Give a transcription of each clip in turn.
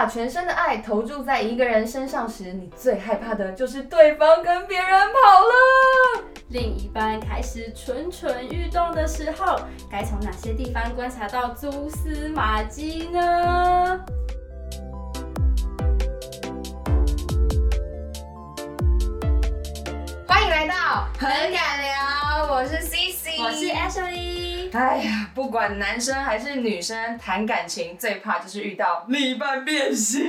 把全身的爱投注在一个人身上时，你最害怕的就是对方跟别人跑了。另一半开始蠢蠢欲动的时候，该从哪些地方观察到蛛丝马迹呢？欢迎来到很敢聊，我是 CC，我是 Ashley。哎呀，不管男生还是女生，谈感情最怕就是遇到另一半变心，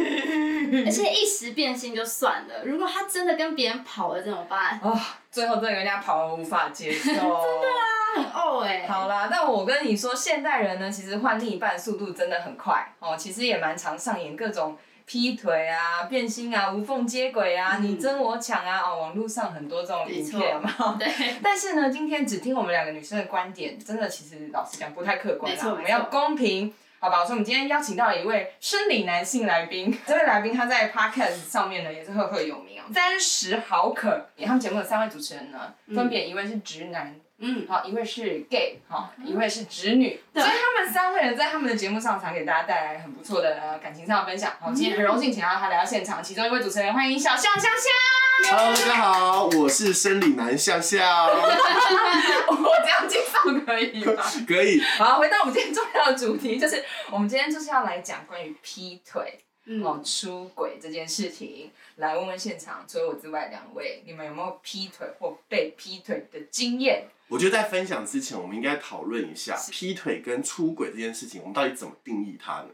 而且一时变心就算了，如果他真的跟别人跑了怎么办？哦，最后真的人家跑了无法接受，真的啊，很呕哎、欸。好啦，那我跟你说，现代人呢，其实换另一半速度真的很快哦，其实也蛮常上演各种。劈腿啊，变心啊，无缝接轨啊，嗯、你争我抢啊，哦，网络上很多这种影片嘛。对。但是呢，今天只听我们两个女生的观点，真的其实老实讲不太客观啦。我们要公平，好吧？所以我们今天邀请到了一位生理男性来宾，这位来宾他在 Podcast 上面呢也是赫赫有名哦，三十好可。他们节目的三位主持人呢，嗯、分别一位是直男。嗯，好，一位是 gay，好，一位是直女，所以他们三位人在他们的节目上常给大家带来很不错的感情上的分享。好，今天很荣幸请到他来到现场，其中一位主持人欢迎小象香香。Hello，大家好，我是生理男象象。我这样介绍可以吗？可以。好，回到我们今天重要的主题，就是我们今天就是要来讲关于劈腿。哦，出轨这件事情，来问问现场除了我之外两位，你们有没有劈腿或被劈腿的经验？我觉得在分享之前，我们应该讨论一下劈腿跟出轨这件事情，我们到底怎么定义它呢？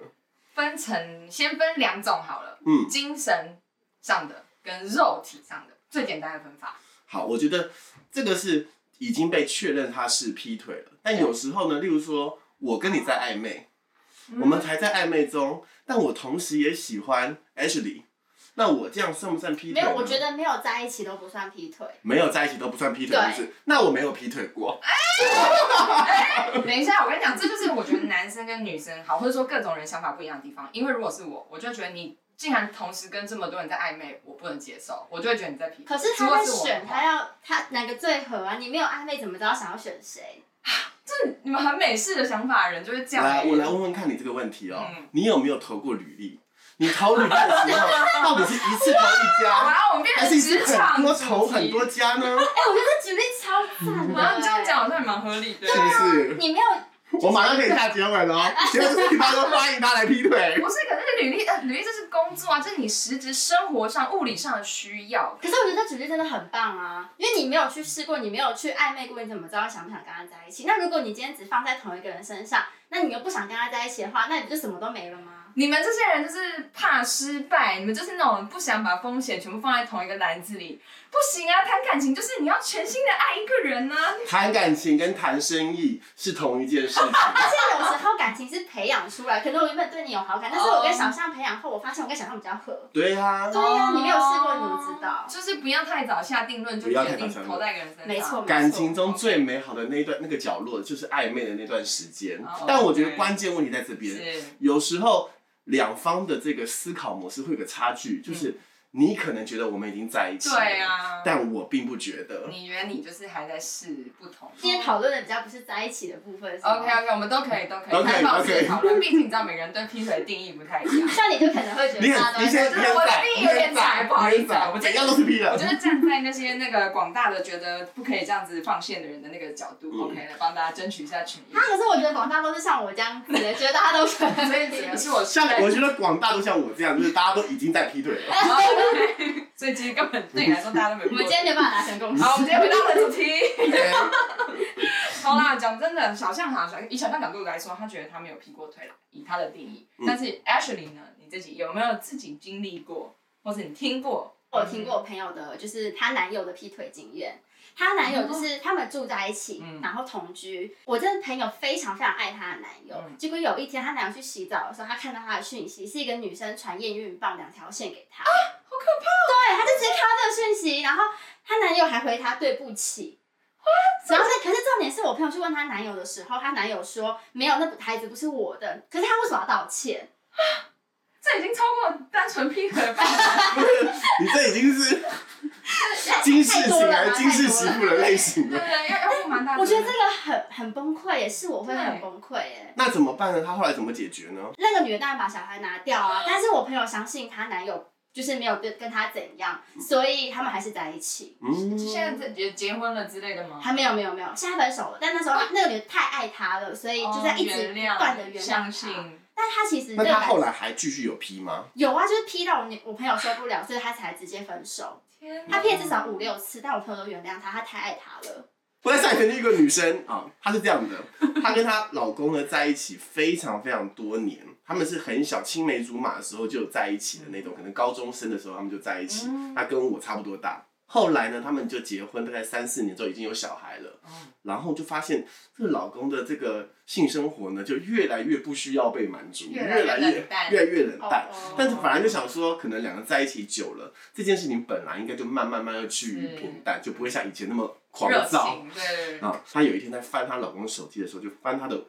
分成先分两种好了，嗯，精神上的跟肉体上的最简单的分法。好，我觉得这个是已经被确认他是劈腿了，但有时候呢，例如说我跟你在暧昧，嗯、我们还在暧昧中。但我同时也喜欢 Ashley，那我这样算不算劈腿？没有，我觉得没有在一起都不算劈腿。没有在一起都不算劈腿，就是那我没有劈腿过。哎，等一下，我跟你讲，这就是我觉得男生跟女生好，或者说各种人想法不一样的地方。因为如果是我，我就觉得你竟然同时跟这么多人在暧昧，我不能接受，我就会觉得你在劈腿。可是他在选，他要他哪个最合啊？你没有暧昧，怎么知道想要选谁？这你们很美式的想法的人就会这样。来，我来问问看你这个问题哦，嗯、你有没有投过履历？你投履历的时候，到底是一次投一家，还是一次很多投很多家呢？哎、欸，我觉得这举例超赞的。你这样讲好像也蛮合理的，是不是？你没有。我马上可以下结尾了哦，结尾就是他都欢迎他来劈腿。不是，可是履历呃，履历这是工作啊，这是你实质生活上物理上的需要。可是我觉得这举例真的很棒啊，因为你没有去试过，你没有去暧昧过，你怎么知道想不想跟他在一起？那如果你今天只放在同一个人身上，那你又不想跟他在一起的话，那你不就什么都没了吗？你们这些人就是怕失败，你们就是那种不想把风险全部放在同一个篮子里。不行啊，谈感情就是你要全心的爱一个人啊。谈感情跟谈生意是同一件事情。而且有时候感情是培养出来，可能我原本对你有好感，但是我跟小象培养后，我发现我跟小象比较合。对啊。对呀，你没有试过，你怎么知道？就是不要太早下定论，就决定投在一个人身上。没错。感情中最美好的那一段那个角落，就是暧昧的那段时间。但我觉得关键问题在这边，有时候。两方的这个思考模式会有个差距，就是。你可能觉得我们已经在一起，对啊，但我并不觉得。你觉得你就是还在试不同。今天讨论的比较不是在一起的部分。OK OK，我们都可以都可以开放式讨论，毕竟你知道每个人对劈腿的定义不太一样。像 你就可能会觉得，他都是我的定义有点窄，不好意思，我怎样都是劈的。我觉得站在那些那个广大的觉得不可以这样子放线的人的那个角度，OK，来帮大家争取一下权益。他可是我觉得广大都是像我这样子的，觉得大家都可以。所以只能是我像我觉得广大都像我这样，就是大家都已经在劈腿了。所以其实根本对你来说，大家都没有。我们今天没办法达成共识。好，我们今天回到了主题。好啦，讲真的，小象哈，以小象角度来说，他觉得他没有劈过腿了，以他的定义。嗯、但是 Ashley 呢，你自己有没有自己经历过，或是你听过？我听过我朋友的，就是她男友的劈腿经验。她男友就是他们住在一起，嗯、然后同居。我这个朋友非常非常爱她的男友，嗯、结果有一天她男友去洗澡的时候，她看到她的讯息是一个女生传验孕棒两条线给他。啊好可怕！对，他就直接看然后她男友还回她对不起。然后是，可是重点是我朋友去问她男友的时候，她男友说没有，那孩子不是我的。可是他为什么要道歉？这已经超过单纯劈腿了吧？你这已经是惊世型还是惊世媳妇的类型了？对对，要要蛮大。我觉得这个很很崩溃，也是我会很崩溃耶。那怎么办呢？她后来怎么解决呢？那个女的当然把小孩拿掉啊，但是我朋友相信她男友就是没有跟跟他怎样，所以他们还是在一起。嗯，现在结结婚了之类的吗？还没有没有没有，现在分手了。但那时候 那个女的太爱他了，所以就在一直不断的原谅他。但他其实那他后来还继续有劈吗？有啊，就是劈到我我朋友受不了，所以他才直接分手。天，他劈了至少五六次，但我朋友都原谅他，他太爱他了。我在上一篇一个女生啊，她是这样的，她跟她老公呢在一起非常非常多年，他们是很小青梅竹马的时候就在一起的那种，可能高中生的时候他们就在一起，他跟我差不多大。后来呢，他们就结婚，大概三四年之后已经有小孩了，然后就发现这个老公的这个性生活呢，就越来越不需要被满足，越来越越来越冷淡。但是反而就想说，可能两个在一起久了，这件事情本来应该就慢慢慢要趋于平淡，就不会像以前那么狂躁。对。啊，她有一天在翻她老公手机的时候，就翻他的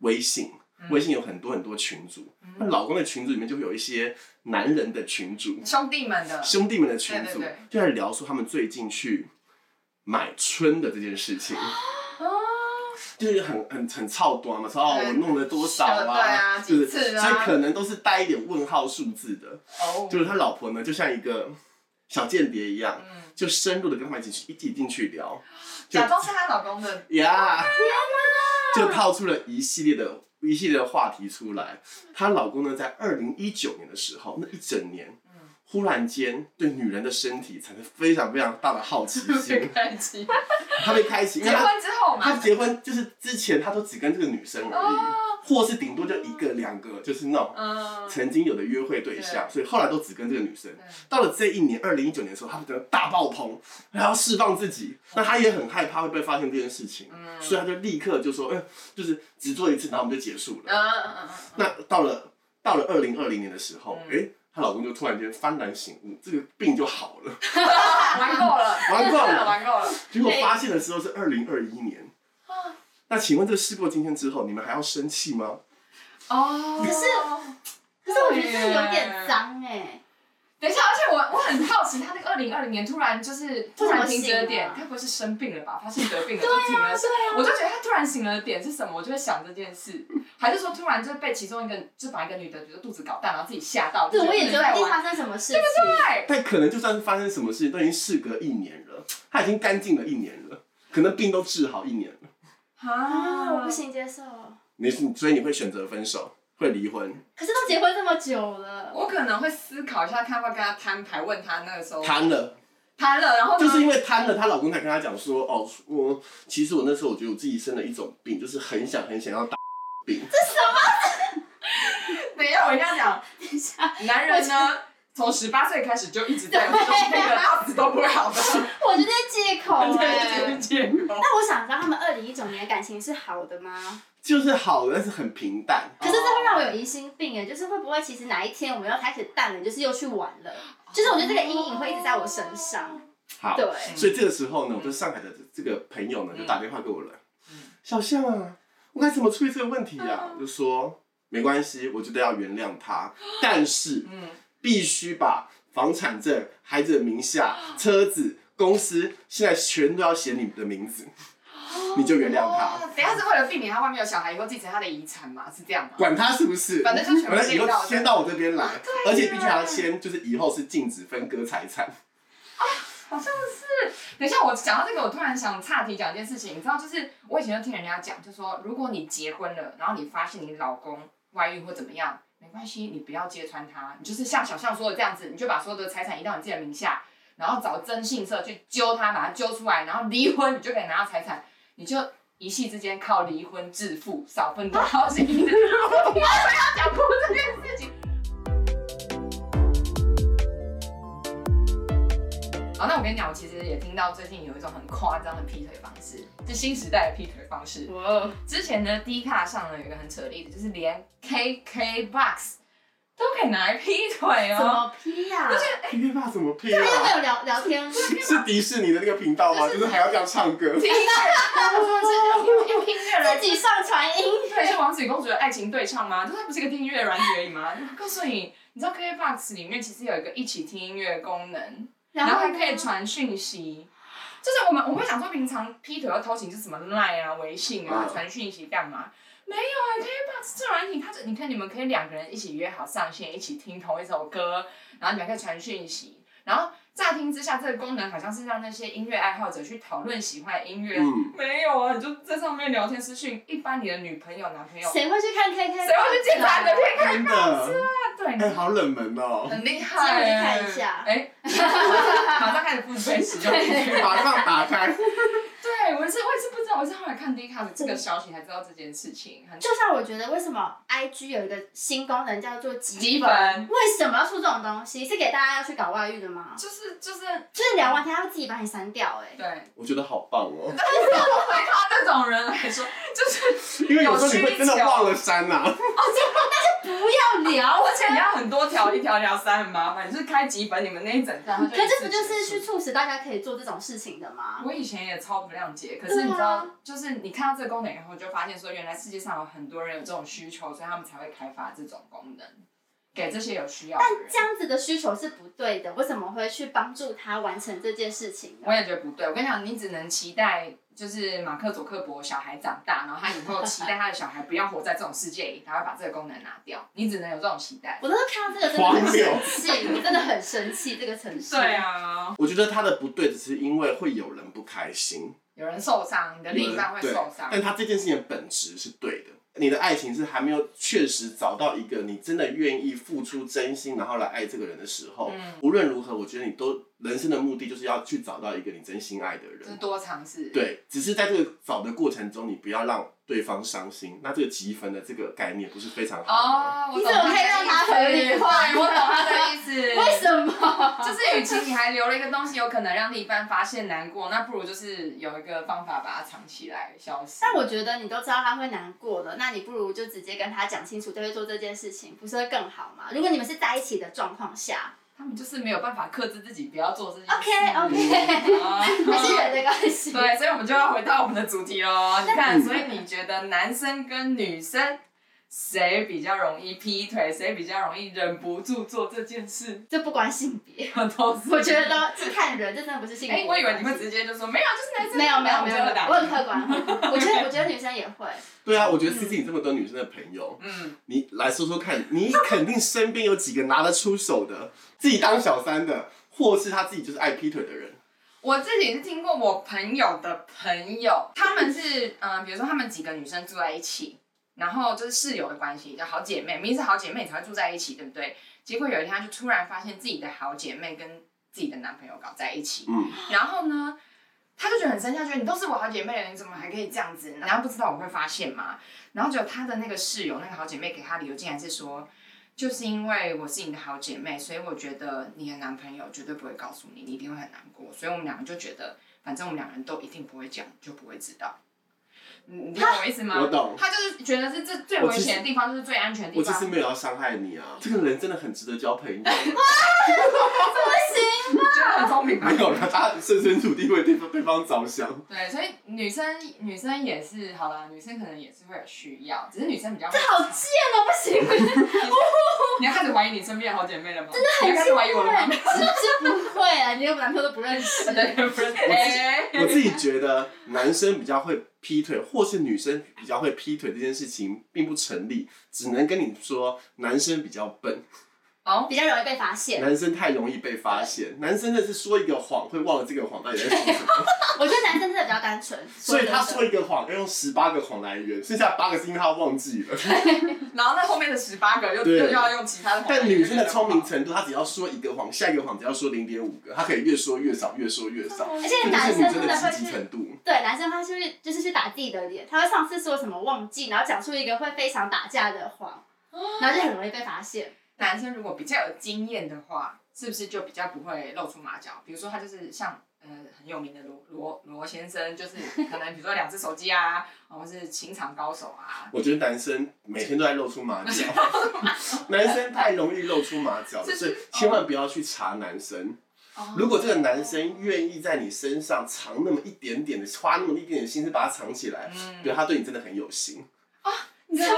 微信。微信有很多很多群组，那、嗯、老公的群组里面就会有一些男人的群组，兄弟们的。兄弟们的群组，对对对，就在聊说他们最近去买春的这件事情，哦、就是很很很操短嘛，说哦我弄了多少啊，啊就是所以可能都是带一点问号数字的，哦、就是他老婆呢就像一个小间谍一样，嗯、就深入的跟他们一起去一起进去聊，假装是她老公的。呀，就套出了一系列的。一系列的话题出来，她老公呢，在二零一九年的时候，那一整年，忽然间对女人的身体产生非常非常大的好奇心。开启，他被开启。结婚之后嘛。他结婚就是之前，他都只跟这个女生而已，或是顶多就一个两个，就是那种曾经有的约会对象，所以后来都只跟这个女生。到了这一年，二零一九年的时候，他觉得大爆棚，然后释放自己，那他也很害怕会被发现这件事情，所以他就立刻就说，嗯，就是只做一次，然后我们就结束了。那到了到了二零二零年的时候，哎。她老公就突然间幡然醒悟，这个病就好了，玩够了，玩够了，玩够了。结果发现的时候是二零二一年。那请问这事过今天之后，你们还要生气吗？哦，可是，可是我觉得这有点脏哎。等一下，而且我我很好奇，他那个二零二零年突然就是突然停止了点，该不会是生病了吧？发现得病了就停了。对啊，我就觉得他突然醒了的点是什么？我就会想这件事，还是说突然就被其中一个就把一个女的觉得肚子搞大，然后自己吓到？对，我也觉得一定发生什么事。对不对？但可能就算是发生什么事情，都已经事隔一年了，他已经干净了一年了，可能病都治好一年了。啊，我不行接受。你所以你会选择分手？会离婚，可是都结婚这么久了，我可能会思考一下，看要不要跟他摊牌，问他那个时候摊了，摊了，然后就是因为摊了，她老公才跟她讲说，哦，我其实我那时候我觉得我自己生了一种病，就是很想很想要打病。这什么？等一下，我一定要讲，等一下，男人呢，从十八岁开始就一直在那个打死都不会好的。我觉得借口哎，对，借口。那我想知道他们二零一九年的感情是好的吗？就是好的，但是很平淡。可是这会让我有疑心病哎，就是会不会其实哪一天我们要开始淡了，就是又去玩了？就是我觉得这个阴影会一直在我身上。好，对。所以这个时候呢，我跟上海的这个朋友呢就打电话给我了。小象啊，我该怎么处理这个问题啊？就说没关系，我觉得要原谅他，但是必须把房产证、孩子的名下、车子、公司现在全都要写你的名字。你就原谅他。等下是为了避免他外面有小孩以后继承他的遗产嘛？是这样吗？管他是不是，反正就全部以后先到我这边来，而且必须要签，就是以后是禁止分割财产。啊，好像是。等一下，我讲到这个，我突然想岔题讲一件事情。你知道，就是我以前就听人家讲，就说如果你结婚了，然后你发现你老公外遇或怎么样，没关系，你不要揭穿他，你就是像小象说的这样子，你就把所有的财产移到你自己的名下，然后找征信社去揪他，把他揪出来，然后离婚，你就可以拿到财产。你就一夕之间靠离婚致富，少奋斗好几年。我不要讲哭这件事情。好，那我跟你讲，我其实也听到最近有一种很夸张的劈腿方式，是新时代的劈腿方式。哇！之前呢，D 卡上呢有一个很扯的例子，就是连 KKBOX。都可以拿来劈腿哦？怎么劈呀？而且 KKBOX 怎么劈啊？他又没有聊聊天。是迪士尼的那个频道吗？就是还要这样唱歌。听 音乐，用音乐自己上传音乐。对，是王子与公主的爱情对唱吗？它不是一个听音乐软体而已吗？告诉你，你知道 KKBOX 里面其实有一个一起听音乐的功能，然后还可以传讯息。就是我们我们会想说，平常劈腿要偷情是什么 Line 啊、微信啊、嗯传讯息干嘛？没有啊，KKBOX 这软体，它这你看你们可以两个人一起约好上线，一起听同一首歌，然后你们可以传讯息，然后乍听之下这个功能好像是让那些音乐爱好者去讨论喜欢的音乐，嗯没有啊，你就在上面聊天私讯，一般你的女朋友、男朋友，谁会去看 K K？谁会去检查你的 KK？真的，对，哎、你好冷门哦、很厉害，进去看一下哎，马上开始付费使用。马上打开。对，我是，我也是不我是后来看 d 卡的这个消息才知道这件事情。很就像我觉得，为什么 I G 有一个新功能叫做积积分为什么要出这种东西？是给大家要去搞外遇的吗？就是就是就是聊完天，他会自己把你删掉、哎，对，我觉得好棒哦、对他这种人来说，就是 因为有时候你会真的忘了删啊呐、不要聊。而且你要很多条，一条条删很麻烦。你是开几本，你们那一整条，它可这不就是去促使大家可以做这种事情的吗？我以前也超不谅解，可是你知道，就是你看到这个功能以后，就发现说，原来世界上有很多人有这种需求，所以他们才会开发这种功能，给这些有需要的人。这样子的需求是不对的，为什么会去帮助他完成这件事情呢？我也觉得不对。我跟你讲，你只能期待，就是马克·佐克伯小孩长大，然后他以后期待他的小孩不要活在这种世界里，他会把这个功能拿掉。你只能有这种期待。我都是看到这个真的很生气，我真的很生气这个城市。对啊，我觉得他的不对，只是因为会有人不开心，有人受伤，你的另一半会受伤。但他这件事情的本质是对的。你的爱情是还没有确实找到一个你真的愿意付出真心，然后来爱这个人的时候，嗯无论如何，我觉得你都人生的目的就是要去找到一个你真心爱的人。就是多尝试。对，只是在这个找的过程中，你不要让对方伤心。那这个积分的这个概念不是非常好吗？哦，我你怎么可以让他合理化对 我懂他的意思。为什么？就是，与其你还留了一个东西，有可能让另一半发现难过，那不如就是有一个方法把它藏起来，消失。但我觉得你都知道他会难过的，那你不如就直接跟他讲清楚，就会做这件事情，不是会更好吗？如果你们是在一起的状况下他们就是没有办法克制自己不要做这件事。，OK OK，啊还是人的关系。对，所以我们就要回到我们的主题喽。你看，所以你觉得男生跟女生谁比较容易劈腿，谁比较容易忍不住做这件事？这不关性别，都是我觉得都是看人，这真的不是性别。哎、我以为你会直接就说没有，就是男生。没有没有没有，我很客观。我觉得我觉得女生也会。对啊，我觉得 C C 你这么多女生的朋友，嗯，你来说说看，你肯定身边有几个拿得出手的，自己当小三的，或是他自己就是爱劈腿的人。我自己是听过我朋友的朋友，他们是嗯、呃，比如说他们几个女生住在一起，然后就是室友的关系，叫好姐妹，明明是好姐妹才会住在一起，对不对？结果有一天，她就突然发现自己的好姐妹跟自己的男朋友搞在一起，嗯，然后呢，她就觉得很生气，他觉得你都是我好姐妹了，你怎么还可以这样子？然后不知道我会发现吗？然后就她的那个室友，那个好姐妹给她理由，竟然是说，就是因为我是你的好姐妹，所以我觉得你的男朋友绝对不会告诉你，你一定会很难过，所以我们两个就觉得，反正我们两个人都一定不会讲，就不会知道。你你懂我意思吗？我懂他就是觉得是这最危险的地方，就是最安全的地方我其实。没有要伤害你啊，这个人真的很值得交朋友。觉得很聪明吧没有了，他设身处地为对方对方着想。对，所以女生女生也是好啦，女生可能也是会有需要，只是女生比较这。好贱哦，不行，你要开始怀疑你身边的好姐妹了吗？真的很怀疑我了吗？是是不会啊，你连我男朋友都不认识。我自己觉得男生比较会劈腿，或是女生比较会劈腿这件事情并不成立，只能跟你说男生比较笨，哦，比较容易被发现。男生太容易被发现，男生真的是说一个谎会忘了这个谎到底在说什么，我觉得男生真的比较单纯，所以他说一个谎要用十八个谎来圆，剩下八个是因为他忘记了。然后那后面的十八个又又要用其他的。但女生的聪明程度，她只要说一个谎，下一个谎只要说零点五个，她可以越说越少，越说越少。而且男生的真的会去积极程度。对，男生他就是就是去打自己的脸，他会上次说什么忘记，然后讲出一个会非常打架的谎，然后就很容易被发现。男生如果比较有经验的话，是不是就比较不会露出马脚？比如说他就是像呃很有名的罗罗罗先生，就是可能比如说两只手机啊，或是情场高手啊。我觉得男生每天都在露出马脚，男生太容易露出马脚所以千万不要去查男生。哦如果这个男生愿意在你身上藏那么一点点的，花那么一点点心思把它藏起来，嗯比如他对你真的很有心。你的逻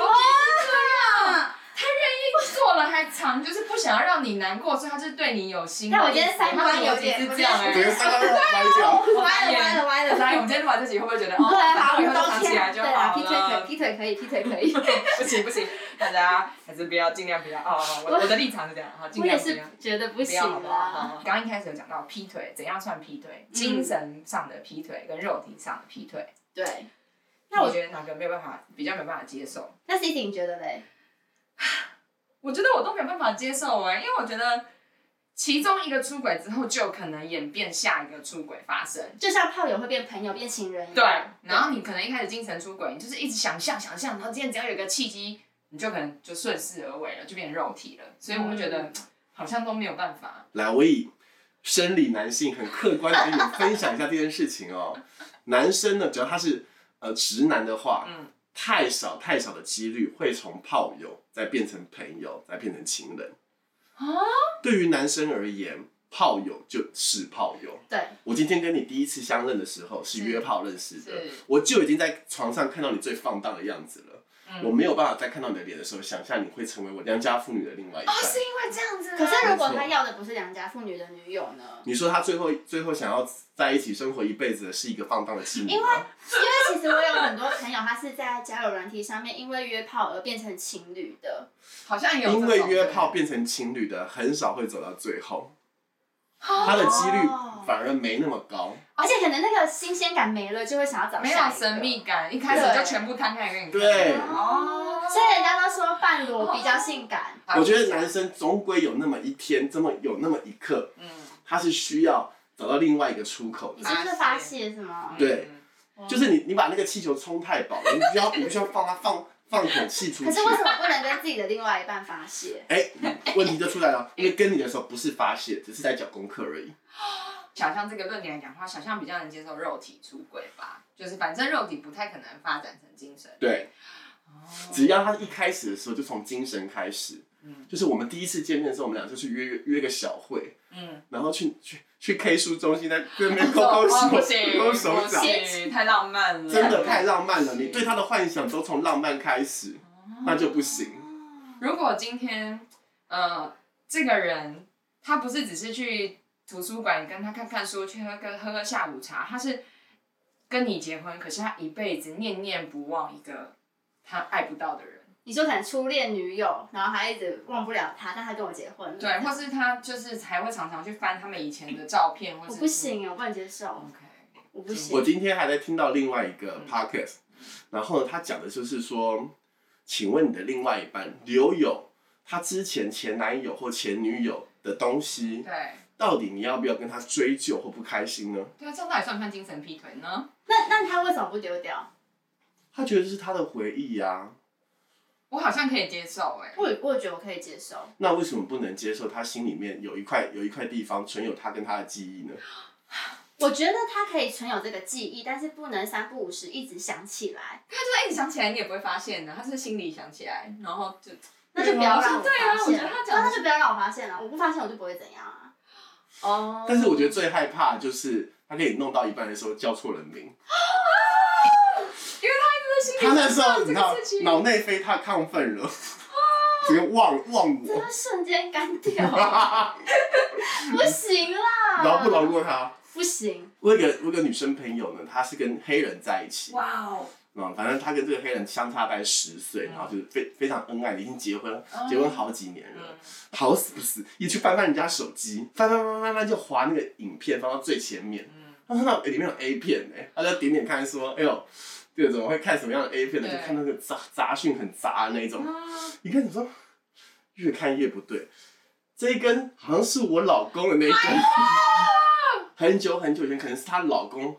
还还藏，就是不想要让你难过，所以他就是对你有心。但我今天三观有点这样哎，整个三观歪掉。歪了歪了歪了。来，我们今天录完这集会不会觉得哦？对，好，我们藏起来就好了。劈腿可以，劈腿可以，劈腿可以。不行不行，大家还是不要，尽量不要哦。我我的立场是这样，好，尽量不要。觉得不行了。刚刚一开始有讲到劈腿，怎样算劈腿？精神上的劈腿跟肉体上的劈腿。对。那我觉得哪个没有办法，比较没有办法接受？那 Sissi 你觉得嘞？我觉得我都没有办法接受哎，因为我觉得其中一个出轨之后，就可能演变下一个出轨发生。就像炮友会变朋友，变情人一样。对，然后你可能一开始精神出轨，你就是一直想象想象，然后今天只要有一个契机，你就可能就顺势而为了，就变成肉体了。所以我会觉得好像都没有办法。来，我以生理男性很客观的跟你们分享一下这件事情哦。男生呢，只要他是。呃，直男的话，嗯、太少太少的几率会从炮友再变成朋友，再变成情人。啊？对于男生而言，炮友就是炮友。对。我今天跟你第一次相认的时候是约炮认识的，我就已经在床上看到你最放荡的样子了。我没有办法在看到你的脸的时候，想象你会成为我良家妇女的另外一半。哦，是因为这样子。可是如果他要的不是良家妇女的女友呢？你说他最后最后想要在一起生活一辈子的是一个放荡的妓女？因为因为其实我有很多朋友，他是在交友软体上面因为约炮而变成情侣的，好像有。因为约炮变成情侣的很少会走到最后，他的几率反而没那么高。而且可能那个新鲜感没了，就会想要找下一个。没有神秘感，一开始就全部摊开给你看。对。哦。所以人家都说半裸比较性感。我觉得男生总归有那么一天，这么有那么一刻，嗯，他是需要找到另外一个出口。你就是发泄是吗？对。就是你，你把那个气球充太饱了，你需要，你需要放它放放口气出去。可是为什么不能跟自己的另外一半发泄？哎，问题就出来了，因为跟你的时候不是发泄，只是在讲功课而已。小象这个论点来讲的话，小象比较能接受肉体出轨吧，就是反正肉体不太可能发展成精神。对，只要他一开始的时候就从精神开始，嗯，就是我们第一次见面的时候，我们俩就去约约约个小会，嗯，然后去去去 K 书中心在 对面勾勾手，勾手掌，太浪漫了，真的太浪漫了。你对他的幻想都从浪漫开始，那就不行。如果今天，呃，这个人他不是只是去。图书馆，跟他看看书，去喝个喝个下午茶。他是跟你结婚，可是他一辈子念念不忘一个他爱不到的人。你说可能初恋女友，然后还一直忘不了他，但他跟我结婚了。对，或是他就是还会常常去翻他们以前的照片，或者。我不行，我不能接受。OK，我不行。我今天还在听到另外一个 podcast，、嗯、然后他讲的就是说，请问你的另外一半留有他之前前男友或前女友的东西？对。到底你要不要跟他追究或不开心呢？对啊，这样到底算不算精神劈腿呢？那那他为什么不丢掉？他觉得这是他的回忆呀、啊。我好像可以接受哎、欸。我我也觉得我可以接受。那为什么不能接受他心里面有一块有一块地方存有他跟他的记忆呢？我觉得他可以存有这个记忆，但是不能三不五时一直想起来。他就算一直想起来，你也不会发现的。他是心里想起来，然后就那就不要让我对啊，我觉得他，那就不要让我发现了。我不发现，我就不会怎样啊。哦，但是我觉得最害怕就是他给你弄到一半的时候叫错人名，心里。他那时候你知道脑内啡太亢奋了，直接忘忘我，真的瞬间干掉，不行啦，饶不饶过他？不行。我有个我有个女生朋友呢，她是跟黑人在一起。哇哦。嗯，反正他跟这个黑人相差大概十岁，然后就是非非常恩爱，已经结婚结婚好几年了，好死不死，一去翻翻人家手机，翻翻翻翻翻就划那个影片，翻到最前面，他看到里面有 A 片哎，他就点点看说，哎呦，这个怎么会看什么样的 A 片呢？就看那个杂杂讯很杂的那种，你看你说，越看越不对，这一根好像是我老公的那一根，很久很久以前，可能是她老公，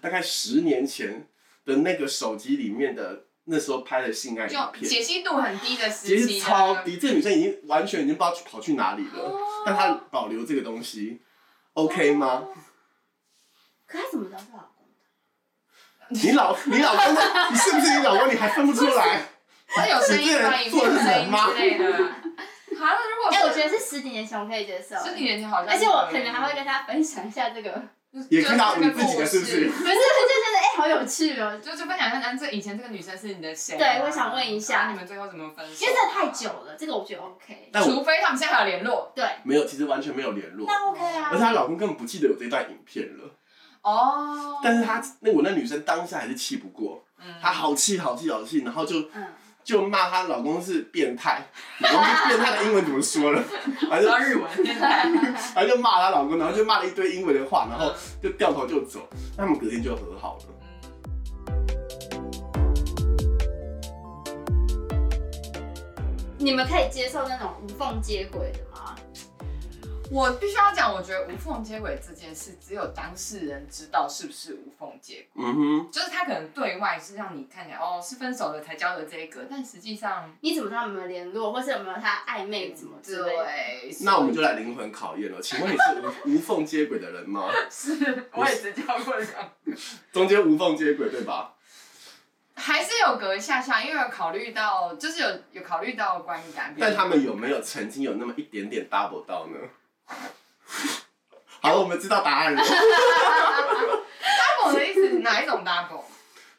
大概十年前。的那个手机里面的那时候拍的性爱影片，解析度很低的时期，超低。这个女生已经完全已经不知道跑去哪里了，哦、但她保留这个东西，OK 吗？哦、可她怎么知道是老公的？你老你老公的，你是不是你老公？你还分不出来？他有声音吗？做的是吗？之类的。好，那如果哎，我觉得是十几年前我可以接受，十几年前好像，而且我可能还会跟他分享一下这个。也看到你自己的是不是？不是，就觉得哎，好有趣哦。就就分享一下，这以前这个女生是你的谁？对，我想问一下，你们最后怎么分手？因为这太久了，这个我觉得 OK。除非他们现在还有联络。对。没有，其实完全没有联络。那 OK 啊。而且她老公根本不记得有这段影片了。哦。但是她那我那女生当下还是气不过，她好气好气好气，然后就嗯。就骂她老公是变态，老公是变态的英文怎么说了？还是日文变态，然后就骂她老公，然后就骂了一堆英文的话，然后就掉头就走。他们隔天就和好了。你们可以接受那种无缝接轨的吗？我必须要讲，我觉得无缝接轨这件事，只有当事人知道是不是无缝接轨。嗯哼，就是他可能对外是让你看起来哦是分手了才交的这一个，但实际上你怎么知道有没有联络，或是有没有他暧昧什么之类的？对，那我们就来灵魂考验了。请问你是无 无缝接轨的人吗？是，我也只交过两个。中间无缝接轨对吧？还是有隔一下下，因为有考虑到，就是有有考虑到观感。但他们有没有曾经有那么一点点 double 到呢？好了，我们知道答案了。double 的意思是哪一种 double？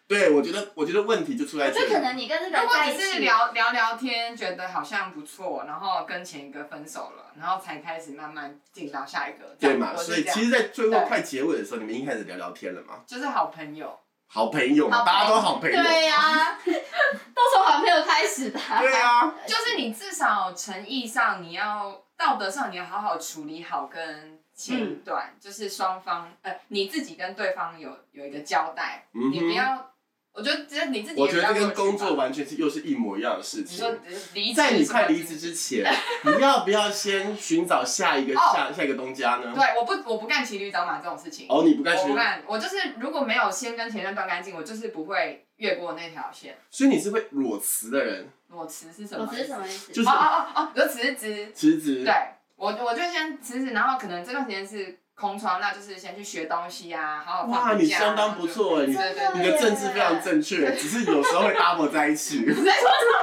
对，我觉得，我觉得问题就出在这里。就可能你跟这个如果你是聊聊聊天，觉得好像不错，然后跟前一个分手了，然后才开始慢慢进到下一个。对嘛？所以其实，在最后快结尾的时候，你们已经开始聊聊天了嘛？就是好朋友。好朋友嘛，大家都好朋友。对呀，都从好朋友开始的。对啊，就是你至少诚意上，你要道德上，你要好好处理好跟前一段，就是双方呃你自己跟对方有有一个交代，你不要。我觉得只是你自己。我觉得这跟工作完全是又是一模一样的事情。你说离在你快离职之前，你要不要先寻找下一个下下一个东家呢？对，我不我不干骑驴找马这种事情。哦，你不干骑驴。我不干，我就是如果没有先跟前任断干净，我就是不会越过那条线。所以你是会裸辞的人。裸辞是什么？裸辞是什么意思？就是哦哦哦，就辞职。辞职。对，我我就先辞职，然后可能这段时间是。空窗，那就是先去学东西啊，好好放假。哇，你相当不错哎，你你的政治非常正确，只是有时候会 double 在一起。你在说什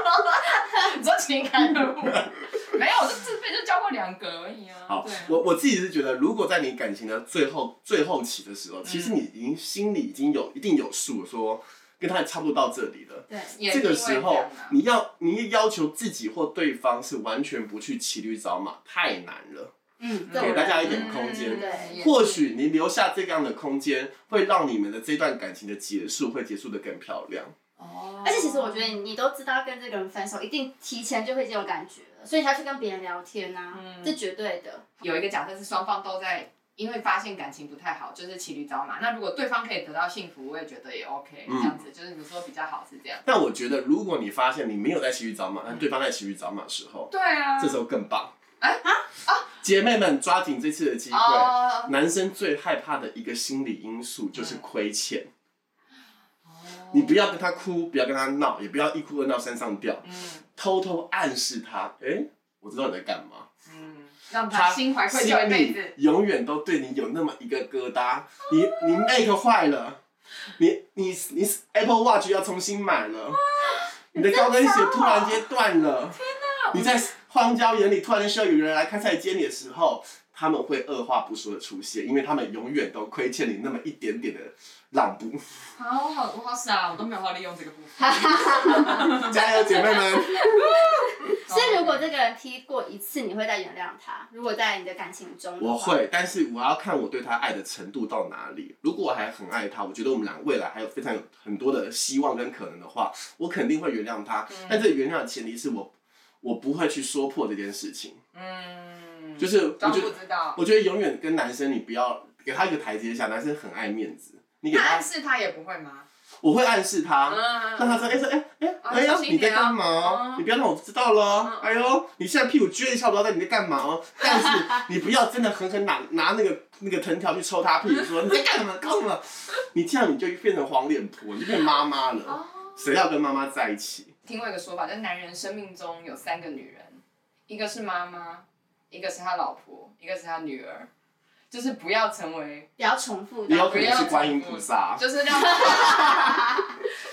么？你说情感任务？没有，我就自费就交过两个而已啊。好，我我自己是觉得，如果在你感情的最后最后期的时候，其实你已经心里已经有一定有数，说跟他差不多到这里了。对，这个时候你要你要求自己或对方是完全不去骑驴找马，太难了。嗯，给大家一点空间。嗯、对，或许你留下这样的空间，会让你们的这段感情的结束会结束的更漂亮。哦。而且其实我觉得你都知道跟这个人分手，一定提前就会这种感觉了，所以他去跟别人聊天啊，嗯、这绝对的。有一个假设是双方都在，因为发现感情不太好，就是骑驴找马。那如果对方可以得到幸福，我也觉得也 OK，这样子、嗯、就是你说比较好是这样。但我觉得，如果你发现你没有在骑驴找马，但对方在骑驴找马的时候，对啊，这时候更棒。哎啊啊！姐妹们，抓紧这次的机会。Oh. 男生最害怕的一个心理因素就是亏欠。Oh. 你不要跟他哭，不要跟他闹，也不要一哭二闹三上吊。嗯。偷偷暗示他，哎、欸，我知道你在干嘛。嗯。让他心怀愧疚一辈子。永远都对你有那么一个疙瘩。你你 make 坏了，你你你 Apple Watch 要重新买了。你的高跟鞋突然间断了。天哪！你在。荒郊野里突然需要有人来开菜接你的时候，他们会二话不说的出现，因为他们永远都亏欠你那么一点点的让步。好，我好，我好傻，我都没有好利用这个部分。加油，姐妹们！所以，如果这个人踢过一次，你会再原谅他？如果在你的感情中，我会，但是我要看我对他爱的程度到哪里。如果我还很爱他，我觉得我们俩未来还有非常有很多的希望跟可能的话，我肯定会原谅他。嗯、但这原谅的前提是我。我不会去说破这件事情，嗯，就是我觉得，道我觉得永远跟男生，你不要给他一个台阶下，男生很爱面子，你给他，他暗示他也不会吗？我会暗示他，让、嗯、他说，哎、欸、说，哎、欸、哎，哎呀，你在干嘛？嗯、你不要让我知道了，嗯、哎呦，你现在屁股撅一下，不知道你在干嘛哦。但是 你不要真的狠狠拿拿那个那个藤条去抽他屁股，说你在 干什么？够了，你这样你就变成黄脸婆，你就变妈妈了。谁、哦、要跟妈妈在一起？听过一个说法，就是男人生命中有三个女人，一个是妈妈，一个是他老婆，一个是他女儿，就是不要成为不要重复，不要可能是观音菩萨，就是让，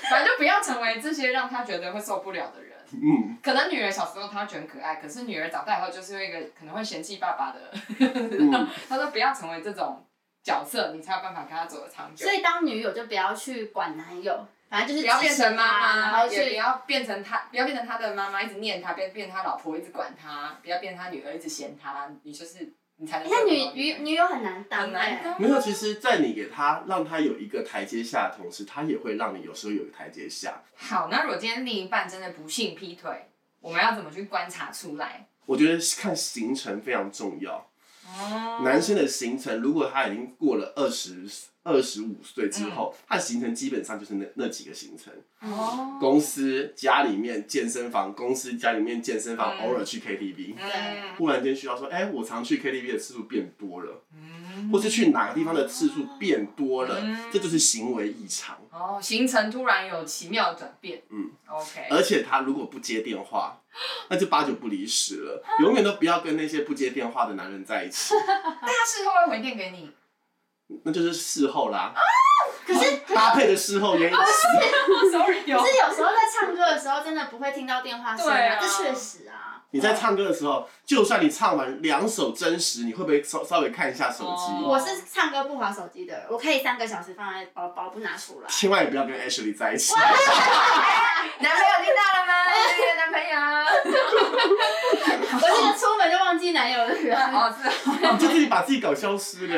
反正就不要成为这些让他觉得会受不了的人。嗯，可能女儿小时候她觉得很可爱，可是女儿长大以后就是一个可能会嫌弃爸爸的，嗯、他说不要成为这种角色，你才有办法跟他走得长久。所以当女友就不要去管男友，反正就是不要变成妈妈，然后也不要变成他，不要变成他的妈妈，一直念他，变变成他老婆，一直管他，不要变成他女儿，一直嫌他，你就是你才能。那女女女友很难当，很难当。没有，其实，在你给他让他有一个台阶下的同时，他也会让你有时候有个台阶下。好，那如果今天另一半真的不幸劈腿，我们要怎么去观察出来？我觉得看行程非常重要。哦。男生的行程，如果他已经过了二十二十五岁之后，嗯、他的行程基本上就是那那几个行程。哦。公司、家里面、健身房；公司、家里面、健身房，嗯、偶尔去 KTV。嗯。忽然间需要说，哎、欸，我常去 KTV 的次数变多了。或是去哪个地方的次数变多了，嗯、这就是行为异常。哦，行程突然有奇妙转变。嗯，OK。而且他如果不接电话，那就八九不离十了。永远都不要跟那些不接电话的男人在一起。但他事后会回电给你，那就是事后啦。啊、可是搭配的事后原因是。可是有时候在唱歌的时候，真的不会听到电话声啊，这确实啊。你在唱歌的时候，就算你唱完两首真实，你会不会稍稍微看一下手机？我是唱歌不滑手机的，我可以三个小时放在包包不拿出来。千万也不要跟 Ashley 在一起。男朋友听到了吗？男朋友。我是个出门就忘记男友的人。哦，是。就自己把自己搞消失了。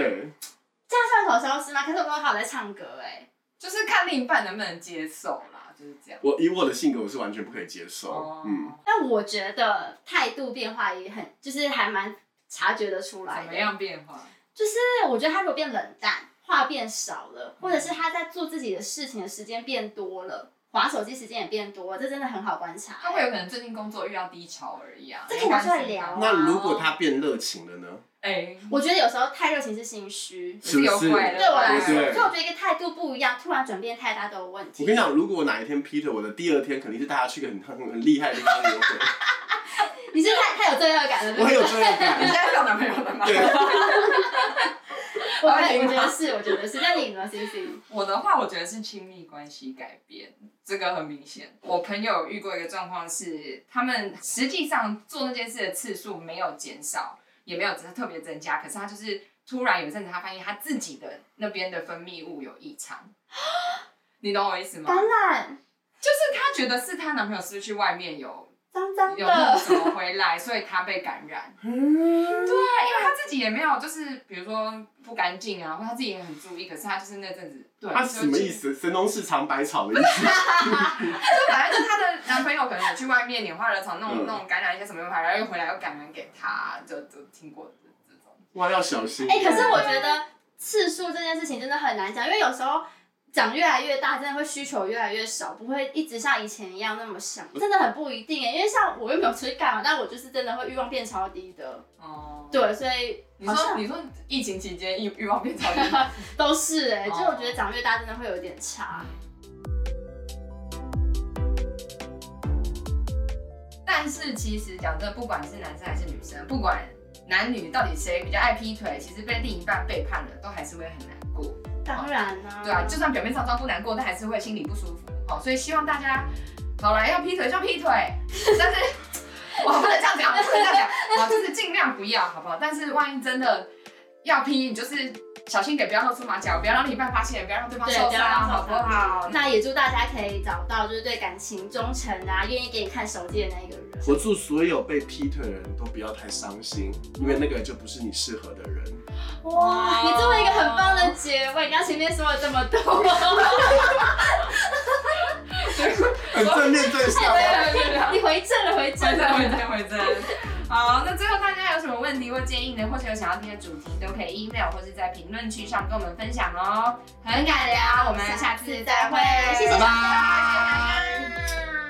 这样算口消失吗？可是我刚好在唱歌哎。就是看另一半能不能接受啦。就是这样。我以我的性格，我是完全不可以接受。哦、嗯。但我觉得态度变化也很，就是还蛮察觉得出来的。怎么样变化？就是我觉得他如果变冷淡，话变少了，或者是他在做自己的事情的时间变多了，滑手机时间也变多了，这真的很好观察。他会有可能最近工作遇到低潮而已啊。这可以拿出来聊啊。那如果他变热情了呢？哎、欸，我觉得有时候太热情是心虚，是不是？对我来说，所以我觉得一个态度不一样，突然转变太大都有问题。我跟你讲，如果我哪一天劈腿，我的第二天肯定是带他去个很很很厉害的地方约会。你是太太有罪恶感了？我很有罪恶感。你现在有男朋友了吗？对。我我觉得是，我觉得是。那你呢，C C？我的话，我觉得是亲密关系改变，这个很明显。我朋友遇过一个状况是，他们实际上做那件事的次数没有减少。也没有只是特别增加，可是他就是突然有一阵子，他发现他自己的那边的分泌物有异常，你懂我意思吗？当然，就是她觉得是她男朋友是不是去外面有脏脏的有什么回来，所以他被感染。对，因为他自己也没有，就是比如说不干净啊，或他自己也很注意，可是他就是那阵子，对，他什么意思？神农氏尝百草的意思？就反正就他的男朋友可能有去外面拈花惹草，那种那种感染一些什么牌，然后又回来又感染给他，就就听过这这种。哇，要小心。哎、欸，可是我觉得次数这件事情真的很难讲，因为有时候长越来越大，真的会需求越来越少，不会一直像以前一样那么想，真的很不一定哎。因为像我又没有出去干嘛，但我就是真的会欲望变超低的。哦。对，所以你说你说疫情期间欲欲望变超低，都是哎，就我觉得长越大真的会有点差。但是其实讲真的，不管是男生还是女生，不管男女到底谁比较爱劈腿，其实被另一半背叛了，都还是会很难过。当然啦、对啊，就算表面上装不难过，但还是会心里不舒服。好，所以希望大家，好了，要劈腿就劈腿，但是 我不能这样讲，不能这样讲，我，就是尽量不要，好不好？但是万一真的要劈，你就是。小心点，不要露出马脚，不要让另一半发现，不要让对方受伤，好不好？那也祝大家可以找到就是对感情忠诚啊，愿意给你看手机的那一个人。我祝所有被劈腿的人都不要太伤心，因为那个就不是你适合的人。哇，你做了一个很棒的结尾，你刚前面说了这么多，很正面正向。你回正了，回正了，回正，回正。好，那最后大家有什么问题或建议呢？或者有想要听的主题，都可以 email 或是在评论区上跟我们分享哦。很感聊，我们下次再会，谢谢大家。